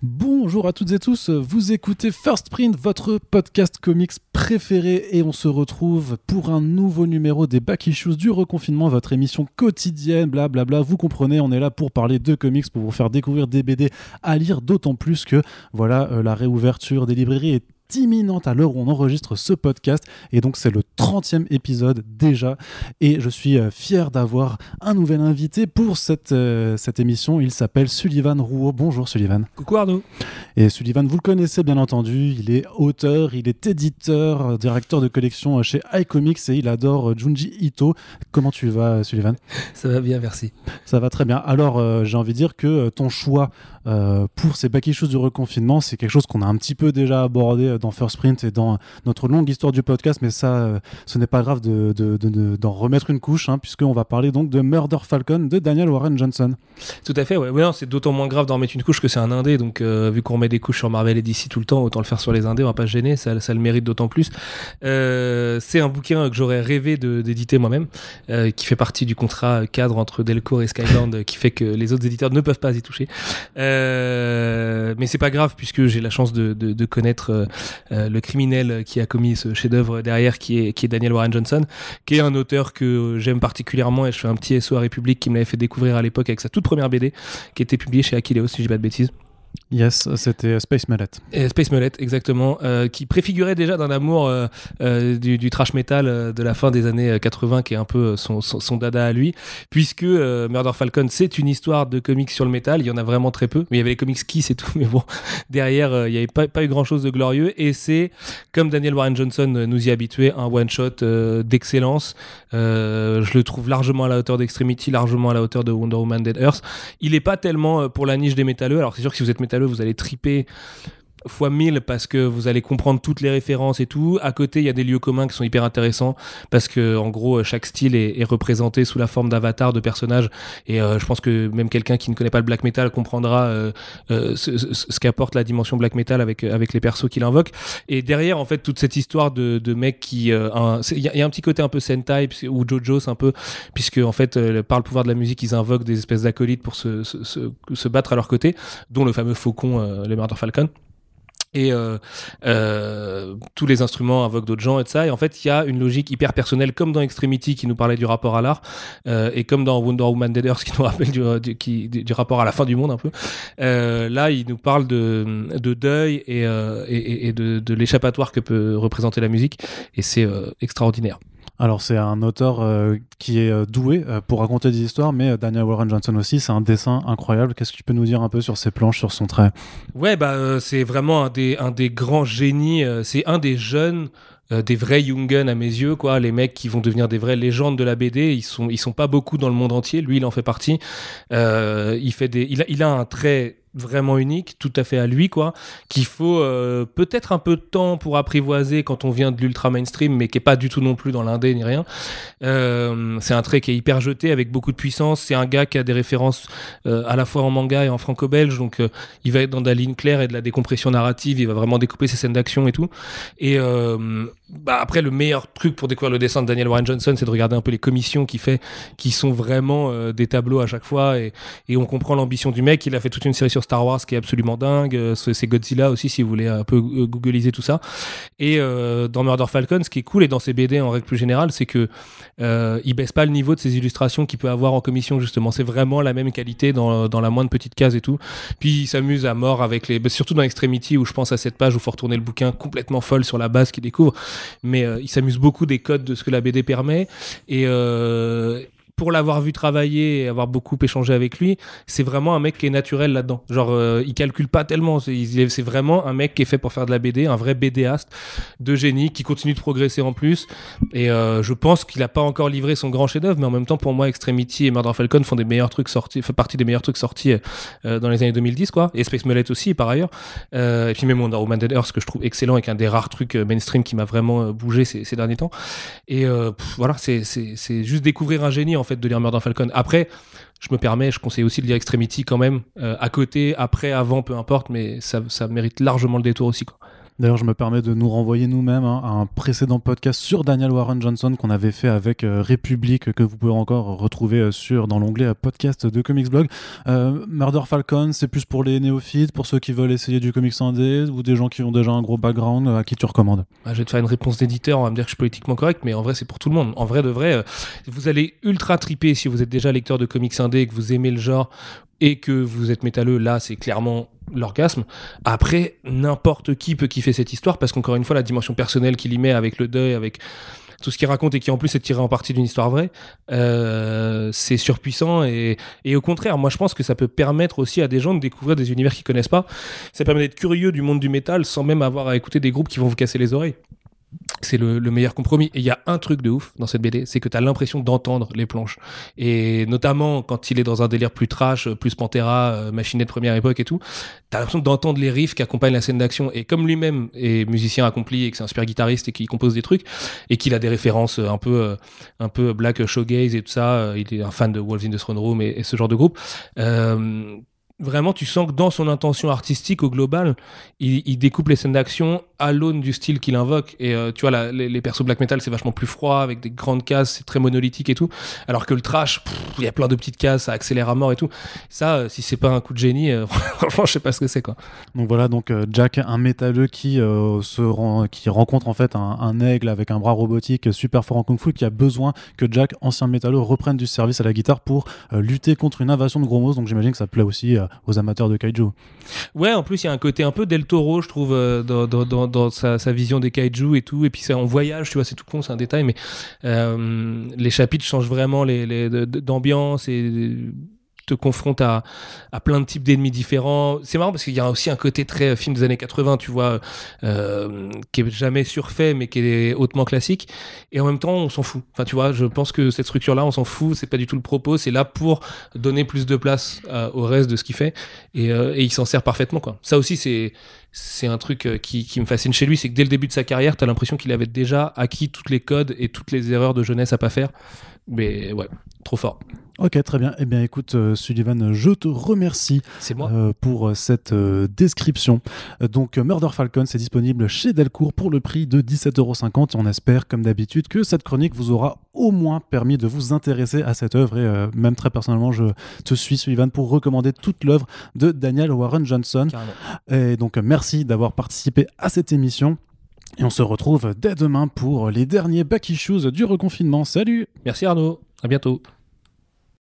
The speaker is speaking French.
Bonjour à toutes et tous, vous écoutez First Print, votre podcast comics préféré et on se retrouve pour un nouveau numéro des Back Issues du reconfinement, votre émission quotidienne, blablabla, vous comprenez, on est là pour parler de comics, pour vous faire découvrir des BD à lire, d'autant plus que voilà, euh, la réouverture des librairies est imminente à l'heure où on enregistre ce podcast. Et donc, c'est le 30e épisode déjà. Et je suis euh, fier d'avoir un nouvel invité pour cette, euh, cette émission. Il s'appelle Sullivan Rouault. Bonjour Sullivan. Coucou Arnaud. Et Sullivan, vous le connaissez bien entendu. Il est auteur, il est éditeur, euh, directeur de collection chez iComics et il adore Junji Ito. Comment tu vas, Sullivan? Ça va bien, merci. Ça va très bien. Alors, j'ai envie de dire que ton choix pour ces back issues du reconfinement, c'est quelque chose qu'on a un petit peu déjà abordé dans First Sprint et dans notre longue histoire du podcast, mais ça, euh, ce n'est pas grave d'en de, de, remettre une couche, hein, puisqu'on va parler donc de Murder Falcon de Daniel Warren Johnson. Tout à fait, ouais. ouais c'est d'autant moins grave d'en remettre une couche que c'est un indé, donc euh, vu qu'on met des couches sur Marvel et DC tout le temps, autant le faire sur les indés, on va pas se gêner, ça, le mérite d'autant plus. Euh, c'est un bouquin que j'aurais rêvé d'éditer moi-même, qui fait partie du contrat cadre entre Delcourt et Skyland, qui fait que les autres éditeurs ne peuvent pas y toucher. mais c'est pas grave, puisque j'ai la chance de, de connaître le criminel qui a commis ce chef-d'œuvre derrière, qui est, Daniel Warren Johnson, qui est un auteur que j'aime particulièrement et je fais un petit SO à République qui me l'avait fait découvrir à l'époque avec sa toute première BD, qui était publiée chez Aquileos, si je dis pas de bêtises. Yes, c'était Space Mullet. Et Space Mullet, exactement, euh, qui préfigurait déjà d'un amour euh, euh, du, trash metal de la fin des années 80, qui est un peu son, dada à lui, puisque Murder Falcon, c'est une histoire de comics sur le métal. Il y en a vraiment très peu, mais il y avait les comics Kiss et tout, mais bon, derrière, il n'y avait pas, pas eu grand-chose de glorieux. Et c'est, comme Daniel Warren Johnson nous y habituait, un one-shot d'excellence. je le trouve largement à la hauteur d'Extremity, largement à la hauteur de Wonder Woman Dead Earth. Il n'est pas tellement pour la niche des métalleux. Alors c'est sûr que si vous êtes métalleux, vous allez triper fois 1000 parce que vous allez comprendre toutes les références et tout. À côté, il y a des lieux communs qui sont hyper intéressants parce que en gros, chaque style est, représenté sous la forme d'avatar de personnages et euh, je pense que même quelqu'un qui ne connaît pas le black metal comprendra euh, euh, ce, qu'apporte la dimension black metal avec avec les persos qu'il invoque. Et derrière, en fait, toute cette histoire de, de mecs qui, il y, a un petit côté un peu Sentai ou JoJo's un peu puisque en fait, par le pouvoir de la musique, ils invoquent des espèces d'acolytes pour se, se, se, battre à leur côté, dont le fameux faucon, le Murder Falcon et euh, euh, tous les instruments invoquent d'autres gens et de ça. Et en fait il y a une logique hyper personnelle comme dans Extremity qui nous parlait du rapport à l'art euh, et comme dans Wonder Woman Dead Earth qui nous rappelle du, rapport à la fin du monde un peu. Là il nous parle de, de deuil et, de, l'échappatoire que peut représenter la musique. Et c'est extraordinaire alors c'est un auteur euh, qui est euh, doué euh, pour raconter des histoires, mais Daniel Warren Johnson aussi, c'est un dessin incroyable. Qu'est-ce que tu peux nous dire un peu sur ses planches, sur son trait? Ouais, bah c'est vraiment un des, grands génies. c'est un des jeunes. des vrais Jungen à mes yeux, quoi, les mecs qui vont devenir des vraies légendes de la BD, ils sont, ils sont pas beaucoup dans le monde entier. Lui, il en fait partie. il fait des, il a, il a un trait vraiment unique, tout à fait à lui, quoi, qu'il faut euh, peut-être un peu de temps pour apprivoiser quand on vient de l'ultra mainstream, mais qui est pas du tout non plus dans l'indé ni rien. Euh, c'est un trait qui est hyper jeté avec beaucoup de puissance. C'est un gars qui a des références euh, à la fois en manga et en franco-belge, donc il va être dans de la ligne claire et de la décompression narrative. Il va vraiment découper ses scènes d'action et tout. Et bah après, le meilleur truc pour découvrir le dessin de Daniel Warren Johnson, c'est de regarder un peu les commissions qu'il fait, qui sont vraiment des tableaux à chaque fois, et, et on comprend l'ambition du mec. Il a fait toute une série sur Star Wars qui est absolument dingue. Euh, c'est Godzilla aussi, si vous voulez un peu euh, googliser tout ça. Et euh, dans Murder Falcon, ce qui est cool, et dans ses BD en règle plus générale, c'est que il baisse pas le niveau de ses illustrations qu'il peut avoir en commission, justement. C'est vraiment la même qualité dans, dans la moindre petite case et tout. Puis il s'amuse à mort avec les. Bah, surtout dans Extremity, où je pense à cette page où il faut retourner le bouquin complètement folle sur la base qu'il découvre. Mais il s'amuse beaucoup des codes de ce que la BD permet. Et, pour l'avoir vu travailler et avoir beaucoup échangé avec lui, c'est vraiment un mec qui est naturel là-dedans. Genre, euh, il calcule pas tellement. C'est vraiment un mec qui est fait pour faire de la BD, un vrai BDaste de génie qui continue de progresser en plus. Et euh, je pense qu'il a pas encore livré son grand chef-d'œuvre, mais en même temps, pour moi, Extremity et Murder Falcon font des meilleurs trucs sortis, fait partie des meilleurs trucs sortis euh, dans les années 2010, quoi. Et Space Mullet aussi, par ailleurs. et puis même Wonder Woman Dead Earth, que je trouve excellent et qui est un des rares trucs mainstream qui m'a vraiment bougé ces, derniers temps. Et voilà, c'est juste découvrir un génie en de lire Murder Falcon. Après, je me permets, je conseille aussi de lire Extremity quand même, euh, à côté, après, avant, peu importe, mais ça, mérite largement le détour aussi. D'ailleurs, je me permets de nous renvoyer nous-mêmes hein, à un précédent podcast sur Daniel Warren Johnson qu'on avait fait avec euh, République, que vous pouvez encore retrouver euh, sur dans l'onglet euh, podcast de Comics Blog. Murder Falcon, c'est plus pour les néophytes, pour ceux qui veulent essayer du comics indé ou des gens qui ont déjà un gros background. À qui tu recommandes? Ah, Je vais te faire une réponse d'éditeur. On va me dire que je suis politiquement correct, mais en vrai, c'est pour tout le monde. En vrai de vrai, vous allez ultra triper si vous êtes déjà lecteur de comics indé et que vous aimez le genre et que vous êtes métalleux. Là, c'est clairement l'orgasme. Après, n'importe qui peut kiffer cette histoire parce qu'encore une fois, la dimension personnelle qu'il y met avec le deuil, avec tout ce qu'il raconte et qui en plus est tiré en partie d'une histoire vraie, euh, c'est surpuissant et, et, au contraire, moi je pense que ça peut permettre aussi à des gens de découvrir des univers qu'ils connaissent pas. Ça permet d'être curieux du monde du métal sans même avoir à écouter des groupes qui vont vous casser les oreilles c'est le, meilleur compromis. Et il y a un truc de ouf dans cette BD, c'est que tu as l'impression d'entendre les planches. Et notamment quand il est dans un délire plus trash, plus Pantera, euh, machiné de première époque et tout, tu as l'impression d'entendre les riffs qui accompagnent la scène d'action. Et comme lui-même est musicien accompli et que c'est un super guitariste et qu'il compose des trucs, et qu'il a des références un peu, euh, un peu black showgaze et tout ça, euh, il est un fan de Wolves in the Throne Room et, ce genre de groupe. Vraiment, tu sens que dans son intention artistique au global, il, découpe les scènes d'action à l'aune du style qu'il invoque. Et euh, tu vois, les, persos black metal, c'est vachement plus froid, avec des grandes cases, c'est très monolithique et tout. Alors que le trash, il y a plein de petites cases, ça accélère à mort et tout. Ça, euh, si c'est pas un coup de génie, euh, franchement, je sais pas ce que c'est quoi. Donc voilà, donc Jack, un métalleux qui se qui rencontre en fait un, aigle avec un bras robotique super fort en kung fu, qui a besoin que Jack, ancien métalleux, reprenne du service à la guitare pour lutter contre une invasion de gros monstres. Donc j'imagine que ça plaît aussi aux amateurs de kaiju. Ouais, en plus il y a un côté un peu Del Toro, je trouve, dans, dans dans sa, vision des kaiju et tout. Et puis ça, on voyage, tu vois, c'est tout con, c'est un détail, mais euh, les chapitres changent vraiment les, d'ambiance et te confronte à, à plein de types d'ennemis différents. C'est marrant parce qu'il y a aussi un côté très film des années 80, tu vois, euh, qui est jamais surfait mais qui est hautement classique. Et en même temps, on s'en fout. Enfin, tu vois, je pense que cette structure-là, on s'en fout. C'est pas du tout le propos. C'est là pour donner plus de place euh, au reste de ce qu'il fait. Et, il s'en sert parfaitement, quoi. Ça aussi, c'est c'est un truc euh, qui, qui, me fascine chez lui, c'est que dès le début de sa carrière, tu as l'impression qu'il avait déjà acquis toutes les codes et toutes les erreurs de jeunesse à pas faire. Mais ouais, trop fort. Ok, très bien. Eh bien, écoute, euh, Sullivan, je te remercie euh, pour cette description. Donc, Murder Falcon, c'est disponible chez Delcourt pour le prix de 17,50€. On espère, comme d'habitude, que cette chronique vous aura au moins permis de vous intéresser à cette œuvre. Et même très personnellement, je te suis, Sullivan, pour recommander toute l'œuvre de Daniel Warren Johnson. Et donc, merci d'avoir participé à cette émission. Et on se retrouve dès demain pour les derniers back issues du reconfinement. Salut Merci Arnaud, à bientôt